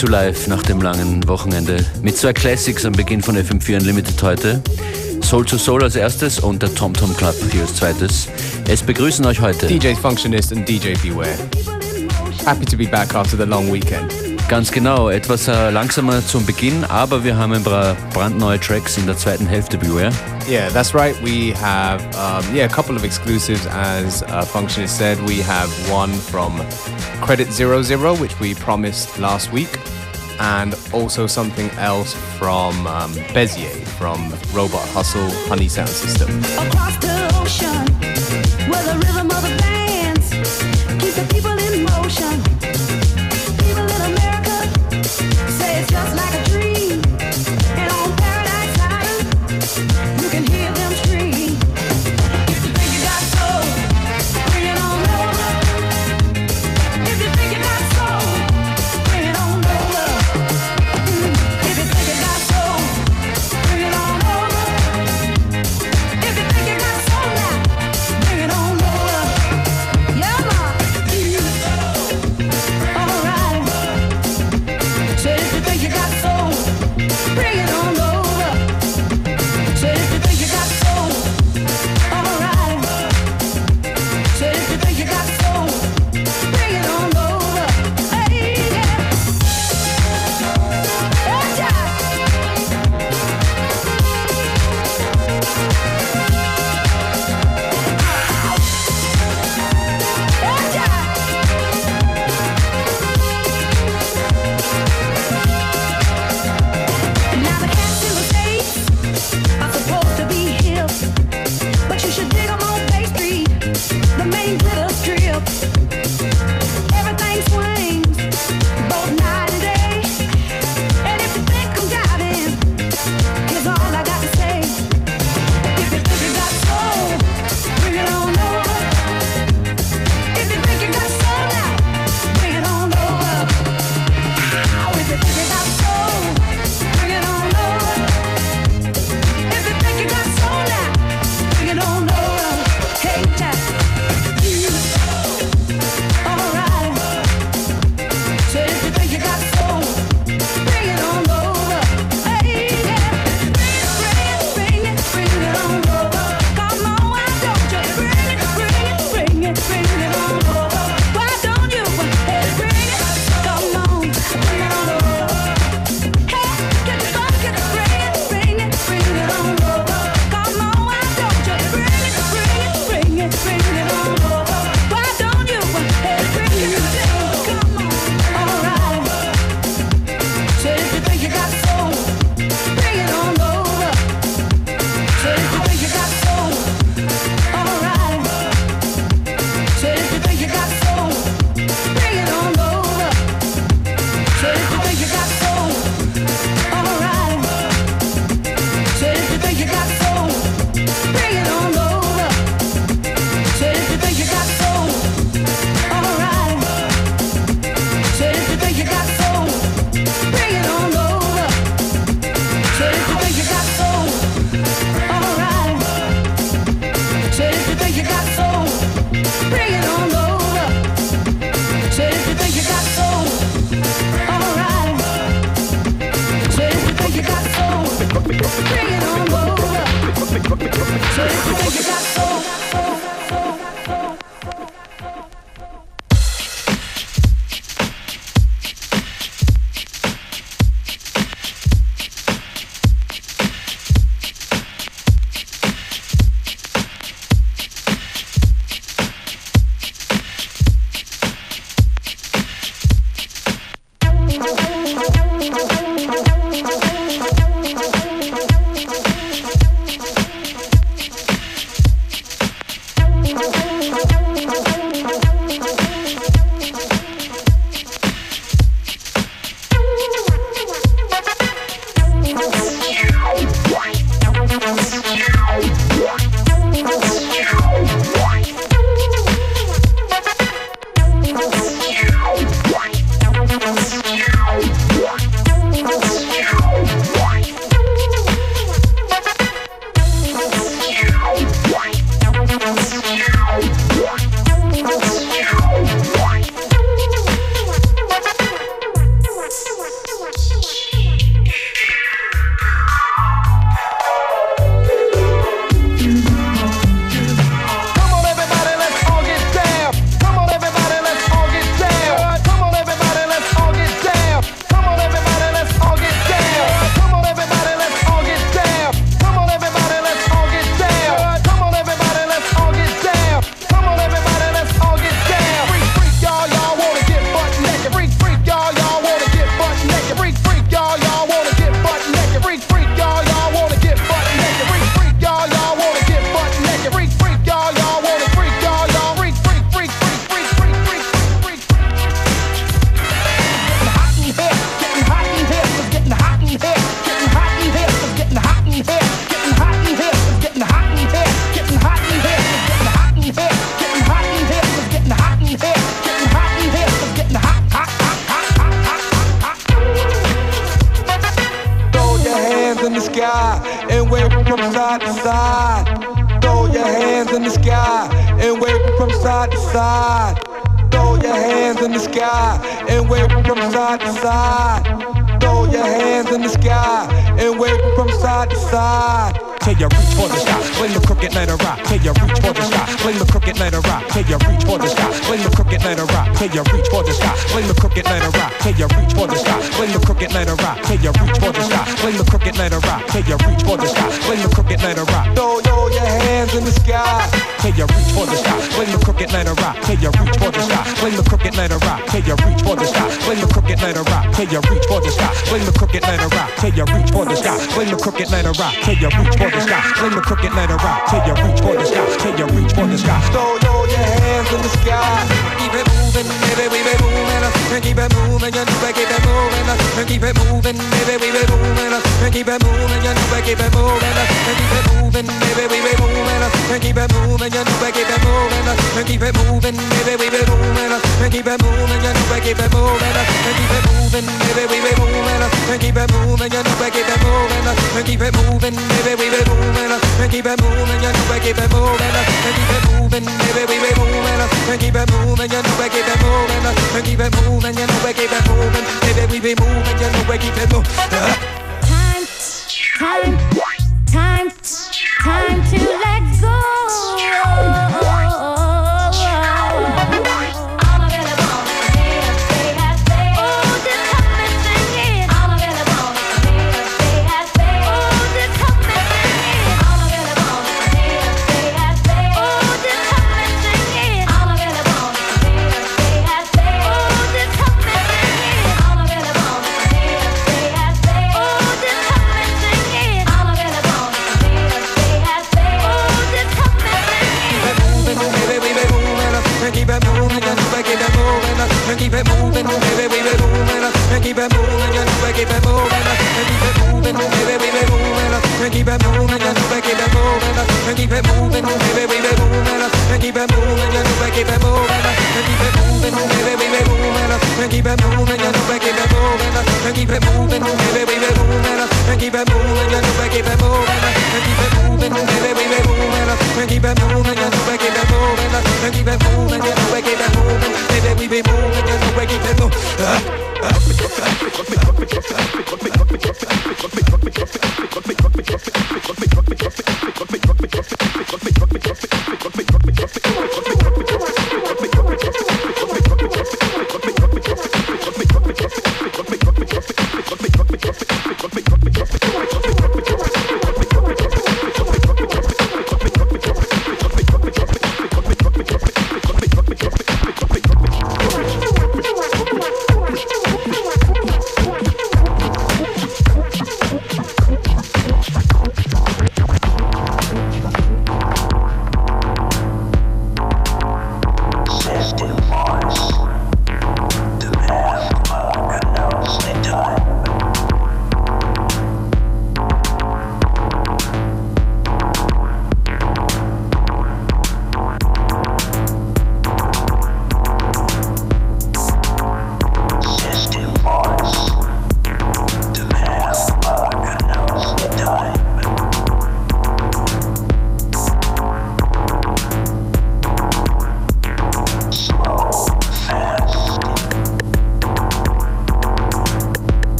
to life nach dem langen Wochenende. Mit zwei Classics am Beginn von FM4 Unlimited heute. Soul to Soul als erstes und der Tom Tom Club hier als zweites. Es begrüßen euch heute DJ Functionist and DJ Beware. Happy to be back after the long weekend. ganz genau etwas äh, langsamer zum Beginn, aber wir haben ein paar brandneue Tracks in der zweiten Hälfte Beware. Yeah, that's right. We have um, yeah a couple of exclusives, as uh, Functionist said. We have one from Credit Zero Zero, which we promised last week, and also something else from um, Bezier from Robot Hustle Honey Sound System. Side. Throw your hands in the sky and wave from side to side. Throw your hands in the sky and wave from side to side. Till you reach for the sky, fling the crooked letter rock. Till you reach for the sky, fling the crooked letter rock. Till you reach for the sky, fling the crooked letter rock. Till you reach for the sky, fling the crooked letter rock. Till you reach for the sky, fling the crooked letter rock. Till you reach for the sky, fling the crooked letter rock. Till you reach for the sky, fling the crooked letter rock. Throw, your hands in the sky. Till you reach for the sky, fling the crooked letter rock. Till you reach for the sky, fling the crooked letter rock. Till you reach for the sky, fling the crooked letter rock. Till you reach for the sky, fling the crooked letter rock. Till you reach for the sky, fling the crooked letter rock. Till you reach for the sky, fling the crooked letter rock. Till you reach for the sky, till you reach for the sky. Throw, your hands in the sky. It moving, baby, we be moving. And keep it moving, you know keep it moving. And keep it moving, baby, we be moving. And keep it moving, you know keep it moving. And keep it moving, baby, we be moving. And keep it moving, you know keep it moving. And keep it moving, baby, we be moving. And keep it moving, you know keep it moving. And keep it moving, baby, we be moving. And keep it moving, you know keep it moving. And keep it moving, baby, we be moving. And keep it moving, you know keep it moving. And keep it moving, baby, we be moving. And keep it moving, you know we keep it moving. And keep it moving, you know we keep it moving. Baby, we be moving, you know we keep it moving. Time, time,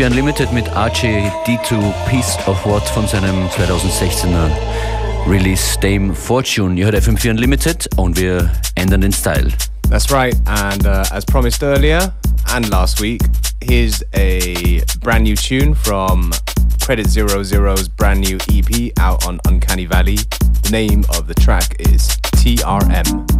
FM4 Unlimited mit d2 Peace of What von seinem 2016er Release Dame Fortune. You heard FM4 Unlimited und wir ändern den Style. That's right, and uh, as promised earlier and last week, here's a brand new tune from Credit Zero Zero's brand new EP out on Uncanny Valley. The name of the track is TRM.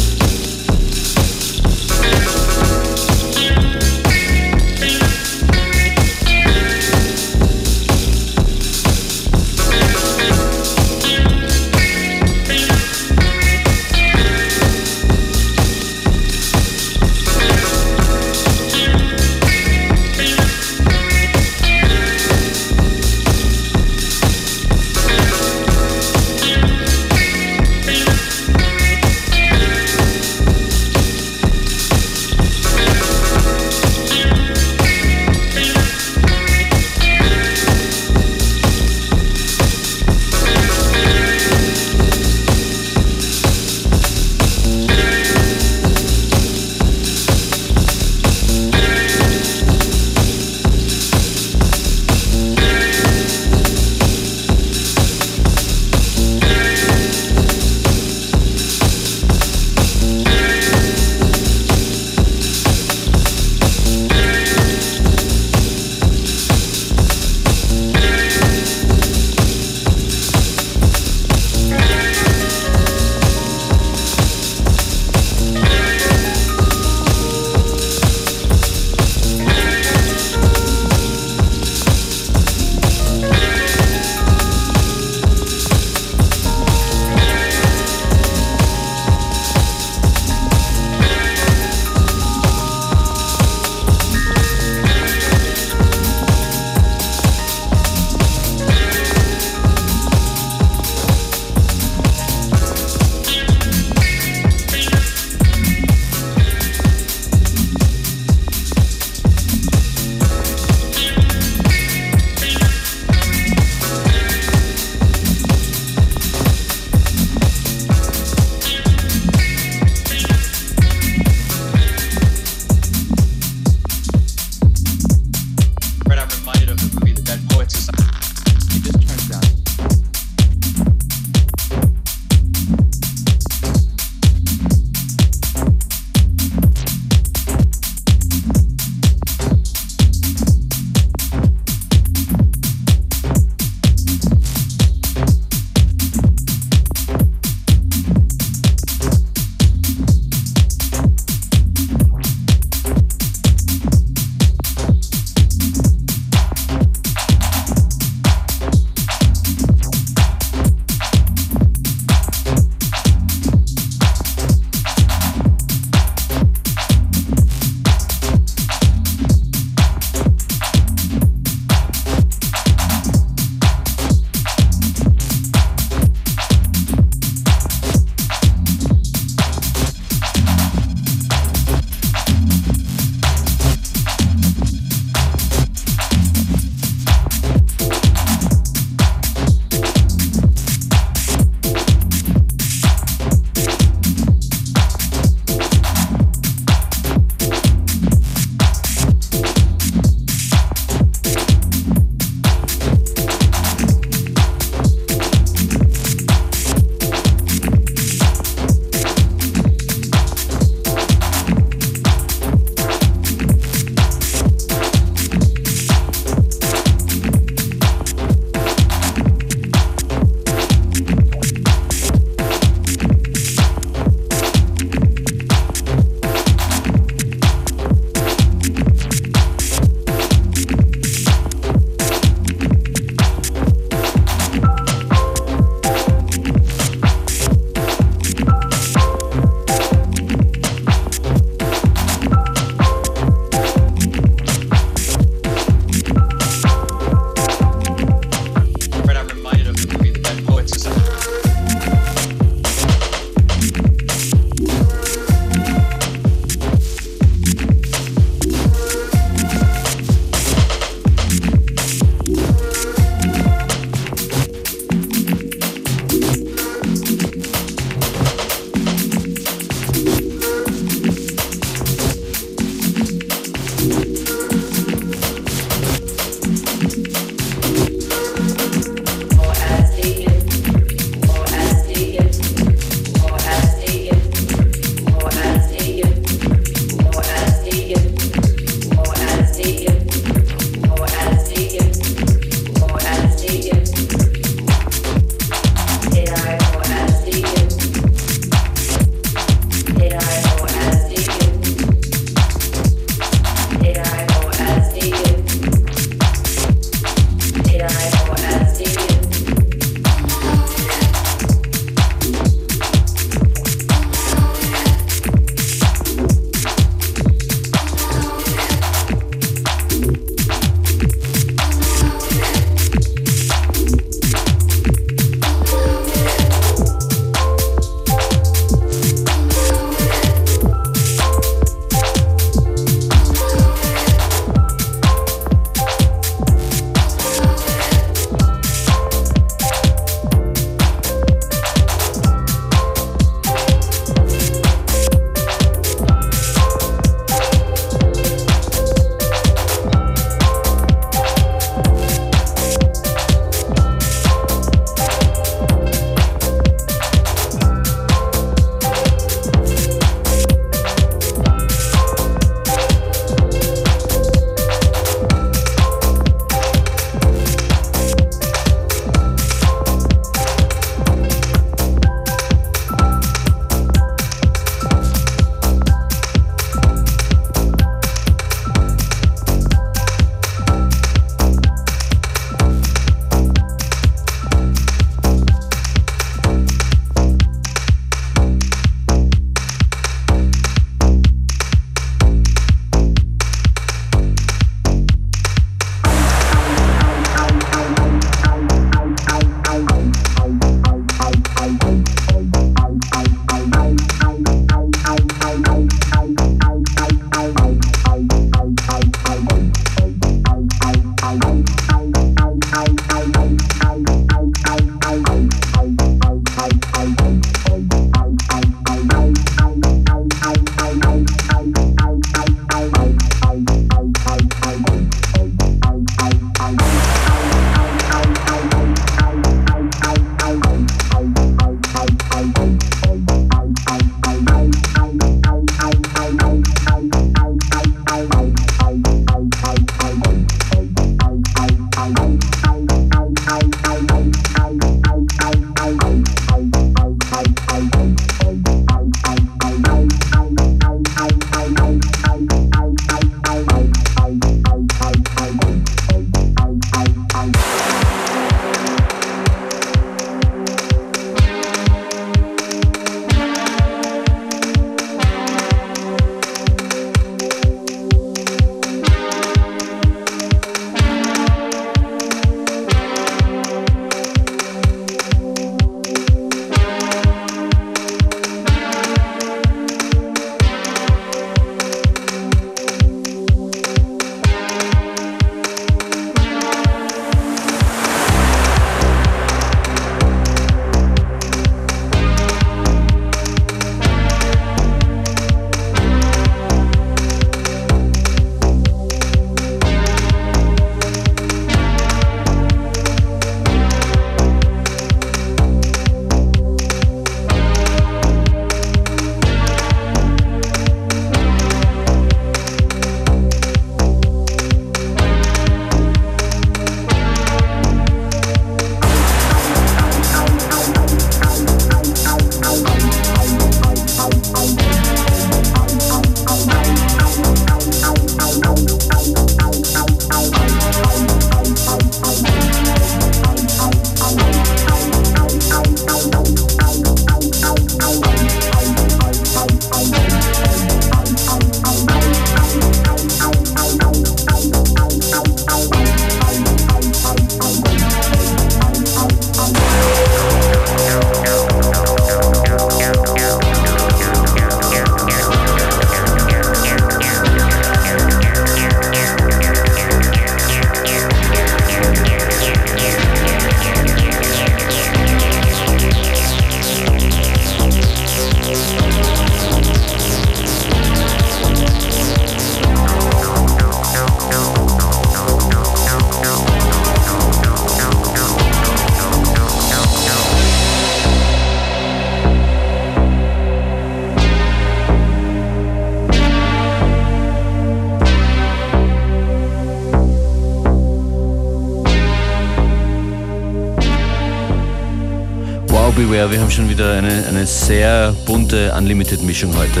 Beware, wir haben schon wieder eine, eine sehr bunte Unlimited-Mischung heute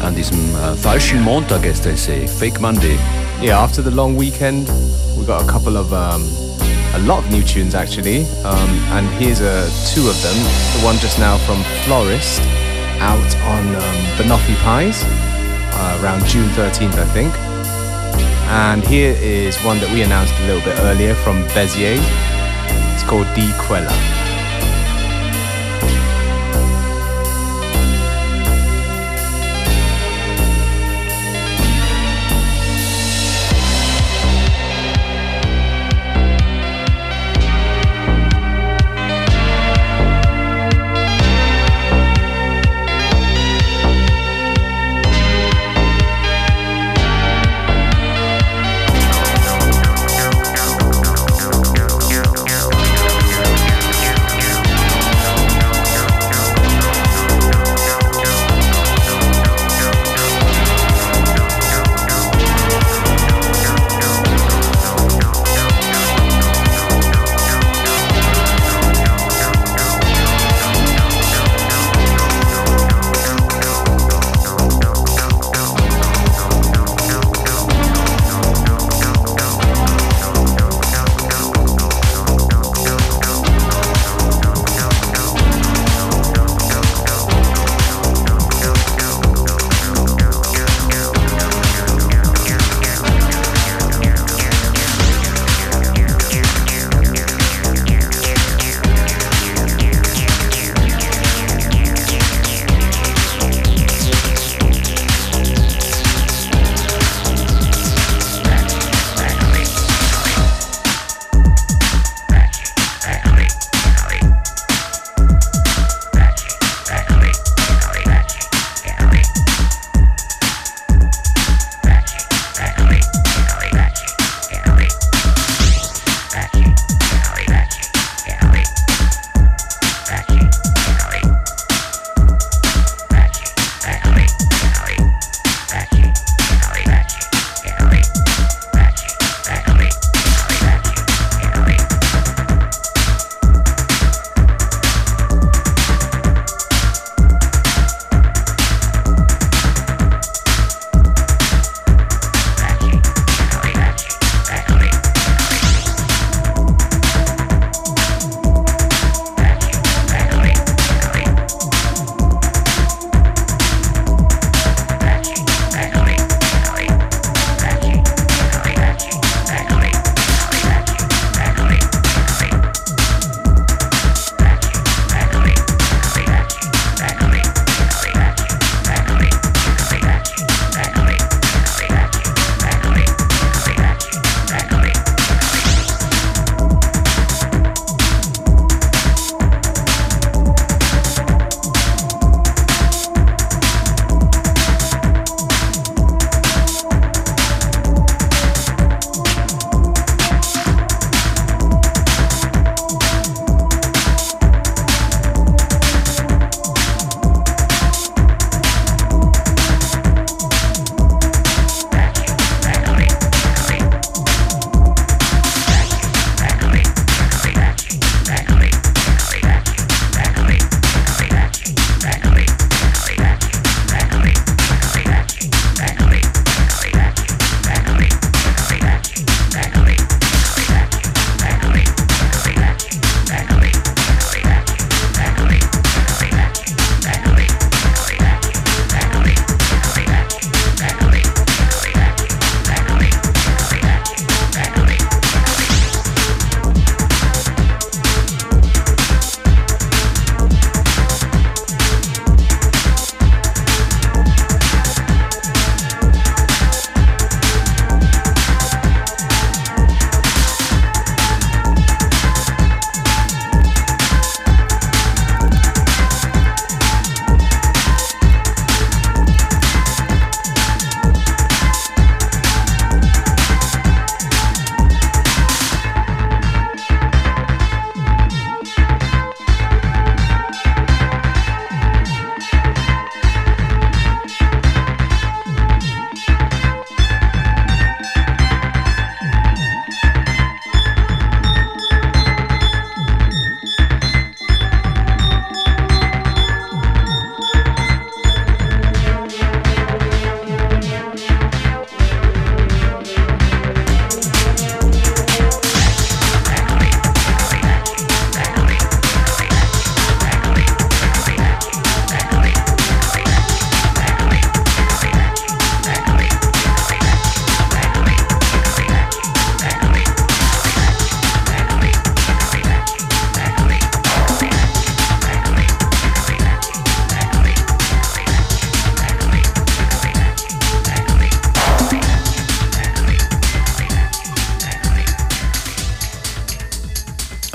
an diesem äh, falschen Montag, as they say, Fake Monday. Yeah, after the long weekend, we got a couple of, um, a lot of new tunes actually. Um, and here's uh, two of them. The one just now from Florist, out on um, Banoffee Pies, uh, around June 13th, I think. And here is one that we announced a little bit earlier from Bezier. It's called Di Quella.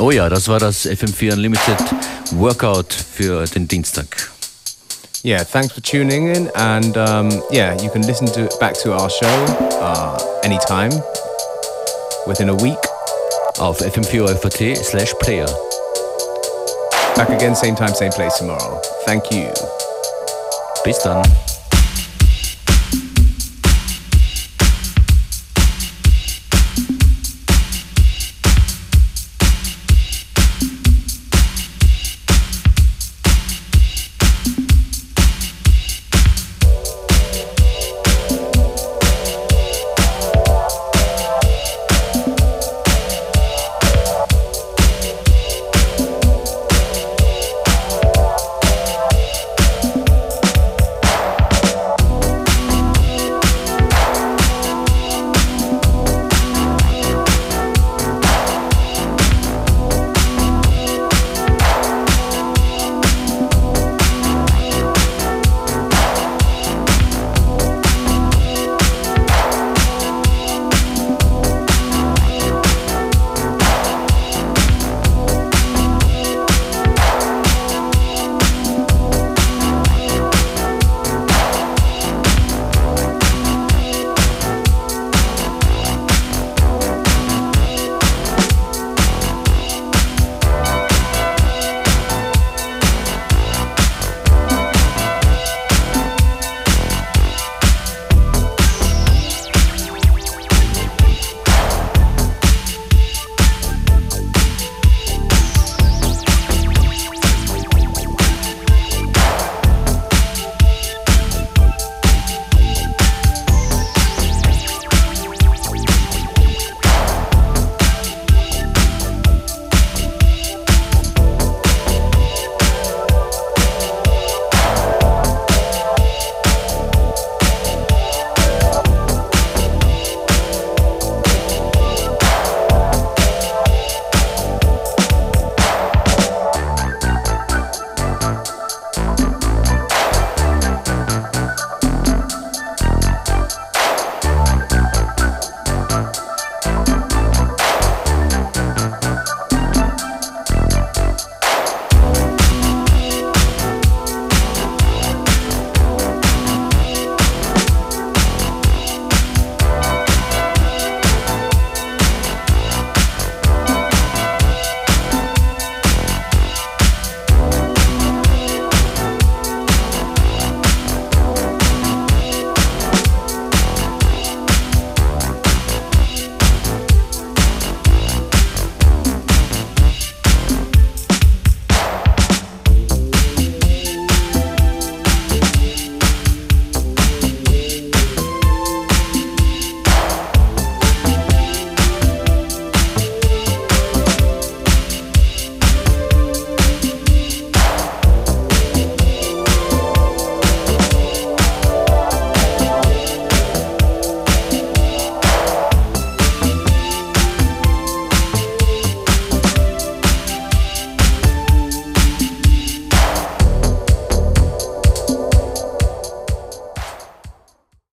Oh ja, das war das FM4 Unlimited Workout für den Dienstag. Yeah, thanks for tuning in, and um, yeah, you can listen to back to our show uh, anytime within a week. Auf fm4 slash player. Back again, same time, same place tomorrow. Thank you. Bis dann.